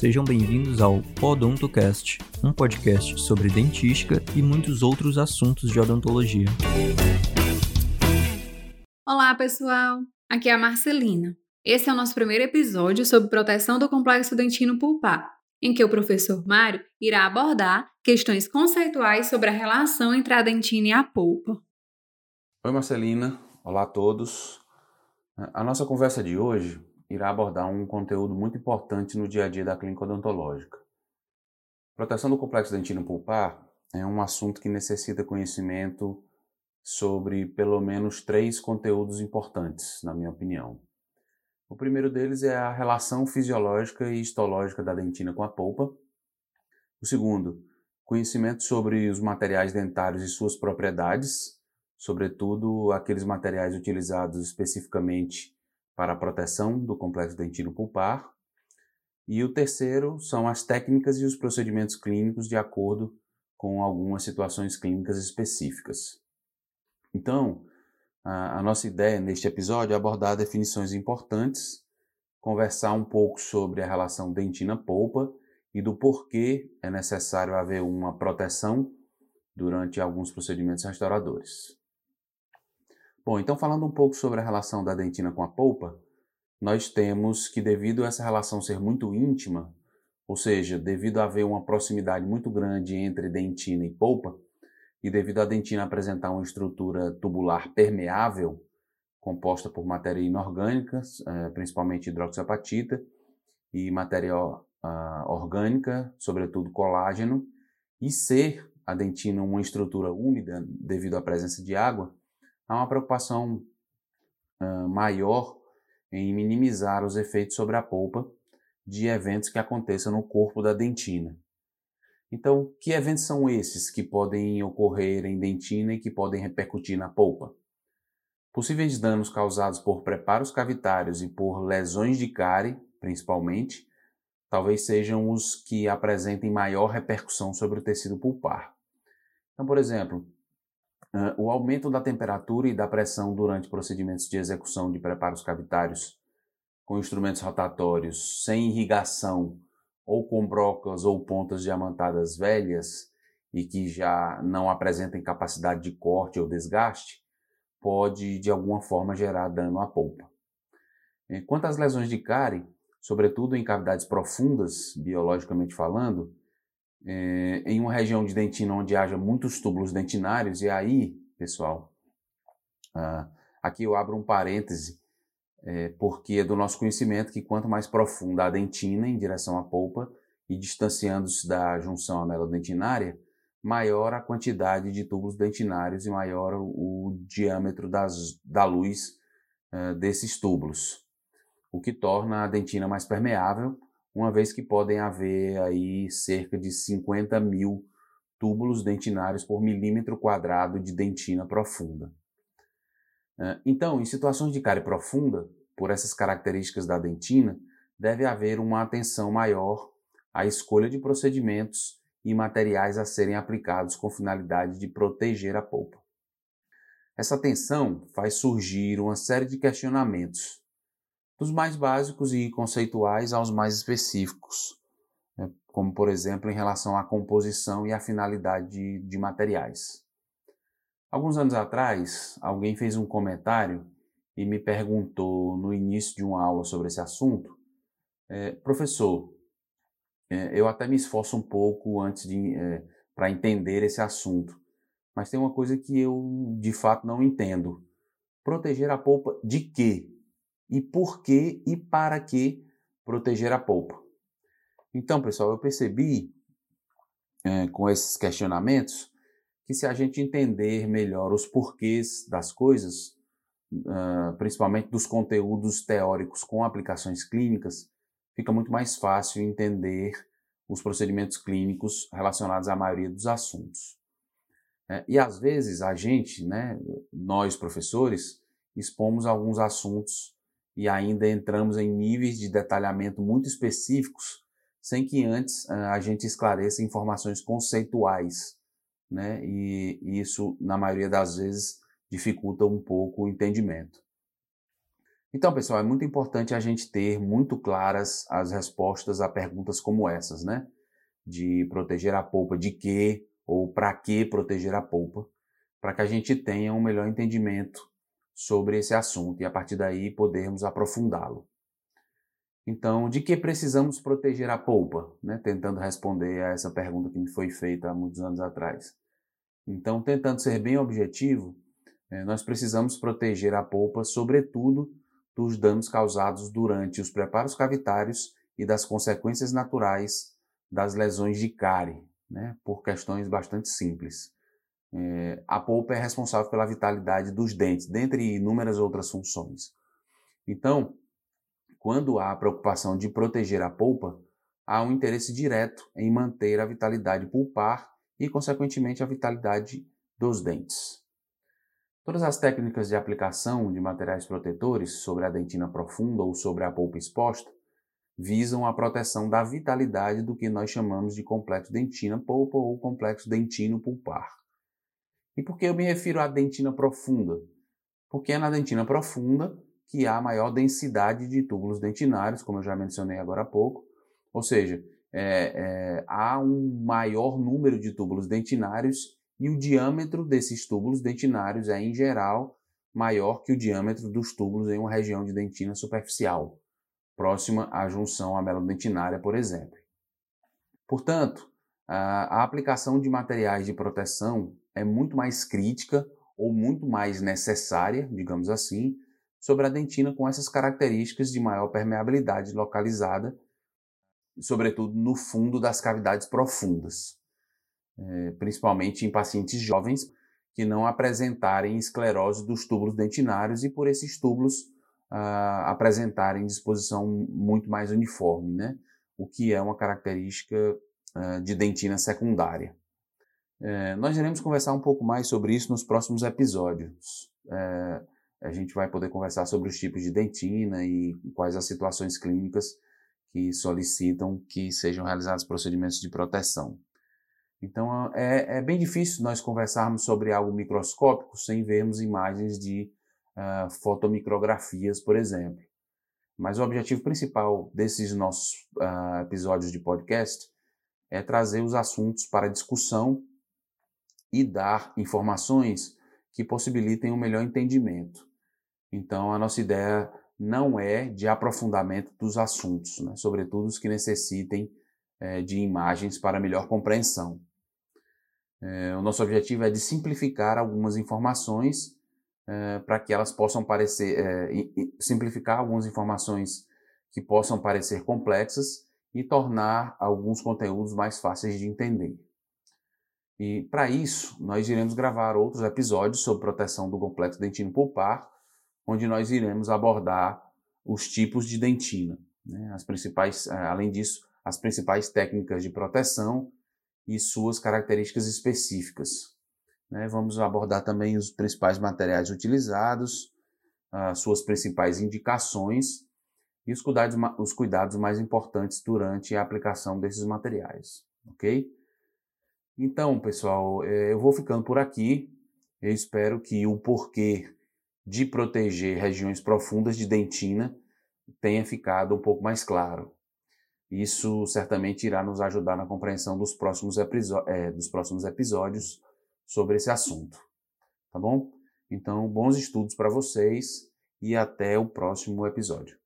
Sejam bem-vindos ao Odontocast, um podcast sobre dentística e muitos outros assuntos de odontologia. Olá, pessoal! Aqui é a Marcelina. Esse é o nosso primeiro episódio sobre proteção do complexo dentino pulpar, em que o professor Mário irá abordar questões conceituais sobre a relação entre a dentina e a polpa. Oi, Marcelina. Olá a todos. A nossa conversa de hoje irá abordar um conteúdo muito importante no dia a dia da clínica odontológica. Proteção do complexo dentino pulpar é um assunto que necessita conhecimento sobre pelo menos três conteúdos importantes, na minha opinião. O primeiro deles é a relação fisiológica e histológica da dentina com a polpa. O segundo, conhecimento sobre os materiais dentários e suas propriedades, sobretudo aqueles materiais utilizados especificamente para a proteção do complexo dentino pulpar. E o terceiro são as técnicas e os procedimentos clínicos de acordo com algumas situações clínicas específicas. Então, a, nossa ideia neste episódio é abordar definições importantes, conversar um pouco sobre a relação dentina-polpa e do porquê é necessário haver uma proteção durante alguns procedimentos restauradores. Bom, então falando um pouco sobre a relação da dentina com a polpa, nós temos que devido a essa relação ser muito íntima, ou seja, devido a haver uma proximidade muito grande entre dentina e polpa, e devido à dentina apresentar uma estrutura tubular permeável, composta por matéria inorgânica, eh, principalmente hidroxiapatita, e matéria ah, orgânica, sobretudo colágeno, e ser a dentina uma estrutura úmida devido à presença de água, há uma preocupação uh, maior em minimizar os efeitos sobre a polpa de eventos que aconteçam no corpo da dentina. Então, que eventos são esses que podem ocorrer em dentina e que podem repercutir na polpa? Possíveis danos causados por preparos cavitários e por lesões de cárie, principalmente, talvez sejam os que apresentem maior repercussão sobre o tecido pulpar. Então, por exemplo, o aumento da temperatura e da pressão durante procedimentos de execução de preparos cavitários com instrumentos rotatórios sem irrigação ou com brocas ou pontas diamantadas velhas e que já não apresentem capacidade de corte ou desgaste, pode de alguma forma gerar dano à polpa. Quanto às lesões de cárie, sobretudo em cavidades profundas, biologicamente falando, é, em uma região de dentina onde haja muitos túbulos dentinários, e aí, pessoal, ah, aqui eu abro um parêntese é, porque é do nosso conhecimento que quanto mais profunda a dentina em direção à polpa e distanciando-se da junção amelodentinária, maior a quantidade de túbulos dentinários e maior o, diâmetro das, da luz uh, desses túbulos, o que torna a dentina mais permeável, uma vez que podem haver aí cerca de 50 mil túbulos dentinários por milímetro quadrado de dentina profunda. Então, em situações de cárie profunda, por essas características da dentina, deve haver uma atenção maior à escolha de procedimentos e materiais a serem aplicados com finalidade de proteger a polpa. Essa atenção faz surgir uma série de questionamentos, dos mais básicos e conceituais aos mais específicos, né, como por exemplo em relação à composição e à finalidade de, de materiais. Alguns anos atrás, alguém fez um comentário e me perguntou no início de uma aula sobre esse assunto, é, professor, é, eu até me esforço um pouco antes de é, para entender esse assunto, mas tem uma coisa que eu de fato não entendo: proteger a polpa de quê? E por que e para que proteger a polpa? Então, pessoal, eu percebi é, com esses questionamentos que se a gente entender melhor os porquês das coisas, uh, principalmente dos conteúdos teóricos com aplicações clínicas, fica muito mais fácil entender os procedimentos clínicos relacionados à maioria dos assuntos. É, e às vezes a gente, né, nós professores, expomos alguns assuntos e ainda entramos em níveis de detalhamento muito específicos sem que antes a gente esclareça informações conceituais, né? E, e isso, na maioria das vezes, dificulta um pouco o entendimento. Então, pessoal, é muito importante a gente ter muito claras as respostas a perguntas como essas, né? De proteger a polpa de quê ou para que proteger a polpa, para que a gente tenha um melhor entendimento sobre esse assunto e a partir daí podermos aprofundá-lo. Então, de que precisamos proteger a polpa? Né? Tentando responder a essa pergunta que me foi feita há muitos anos atrás. Então, tentando ser bem objetivo, é, nós precisamos proteger a polpa, sobretudo, dos danos causados durante os preparos cavitários e das consequências naturais das lesões de cárie, né, por questões bastante simples. É, a polpa é responsável pela vitalidade dos dentes, dentre inúmeras outras funções. Então, quando há a preocupação de proteger a polpa, há um interesse direto em manter a vitalidade pulpar e, consequentemente, a vitalidade dos dentes. Todas as técnicas de aplicação de materiais protetores sobre a dentina profunda ou sobre a polpa exposta visam a proteção da vitalidade do que nós chamamos de complexo dentina-polpa ou complexo dentino-pulpar. E por que eu me refiro à dentina profunda? Porque é na dentina profunda que há maior densidade de túbulos dentinários, como eu já mencionei agora há pouco, ou seja, é, é, há um maior número de túbulos dentinários e o diâmetro desses túbulos dentinários é, em geral, maior que o diâmetro dos túbulos em uma região de dentina superficial, próxima à junção amelodentinária, por exemplo. Portanto, a aplicação de materiais de proteção é muito mais crítica ou muito mais necessária, digamos assim, sobre a dentina com essas características de maior permeabilidade localizada sobretudo no fundo das cavidades profundas, é, principalmente em pacientes jovens que não apresentarem esclerose dos túbulos dentinários e por esses túbulos ah, apresentarem disposição muito mais uniforme, né? o que é uma característica de dentina secundária. É, nós iremos conversar um pouco mais sobre isso nos próximos episódios. É, a gente vai poder conversar sobre os tipos de dentina e quais as situações clínicas que solicitam que sejam realizados procedimentos de proteção. Então é, é bem difícil nós conversarmos sobre algo microscópico sem vermos imagens de uh, fotomicrografias, por exemplo. Mas o objetivo principal desses nossos uh, episódios de podcast é trazer os assuntos para discussão e dar informações que possibilitem um melhor entendimento. Então, a nossa ideia não é de aprofundamento dos assuntos, né? sobretudo os que necessitem é, de imagens para melhor compreensão. É, o nosso objetivo é de simplificar algumas informações é, para que elas possam parecer, simplificar algumas informações que possam parecer complexas e tornar alguns conteúdos mais fáceis de entender. E para isso, nós iremos gravar outros episódios sobre proteção do complexo dentino pulpar, onde nós iremos abordar os tipos de dentina, né? as principais, eh, além disso, as principais técnicas de proteção e suas características específicas. Né? Vamos abordar também os principais materiais utilizados, as suas principais indicações e os cuidados, os cuidados mais importantes durante a aplicação desses materiais, ok? Então, pessoal, eh, eu vou ficando por aqui. Eu espero que o porquê de proteger regiões profundas de dentina tenha ficado um pouco mais claro. Isso certamente irá nos ajudar na compreensão dos próximos, é, dos próximos episódios sobre esse assunto. Tá bom? Então, bons estudos para vocês e até o próximo episódio.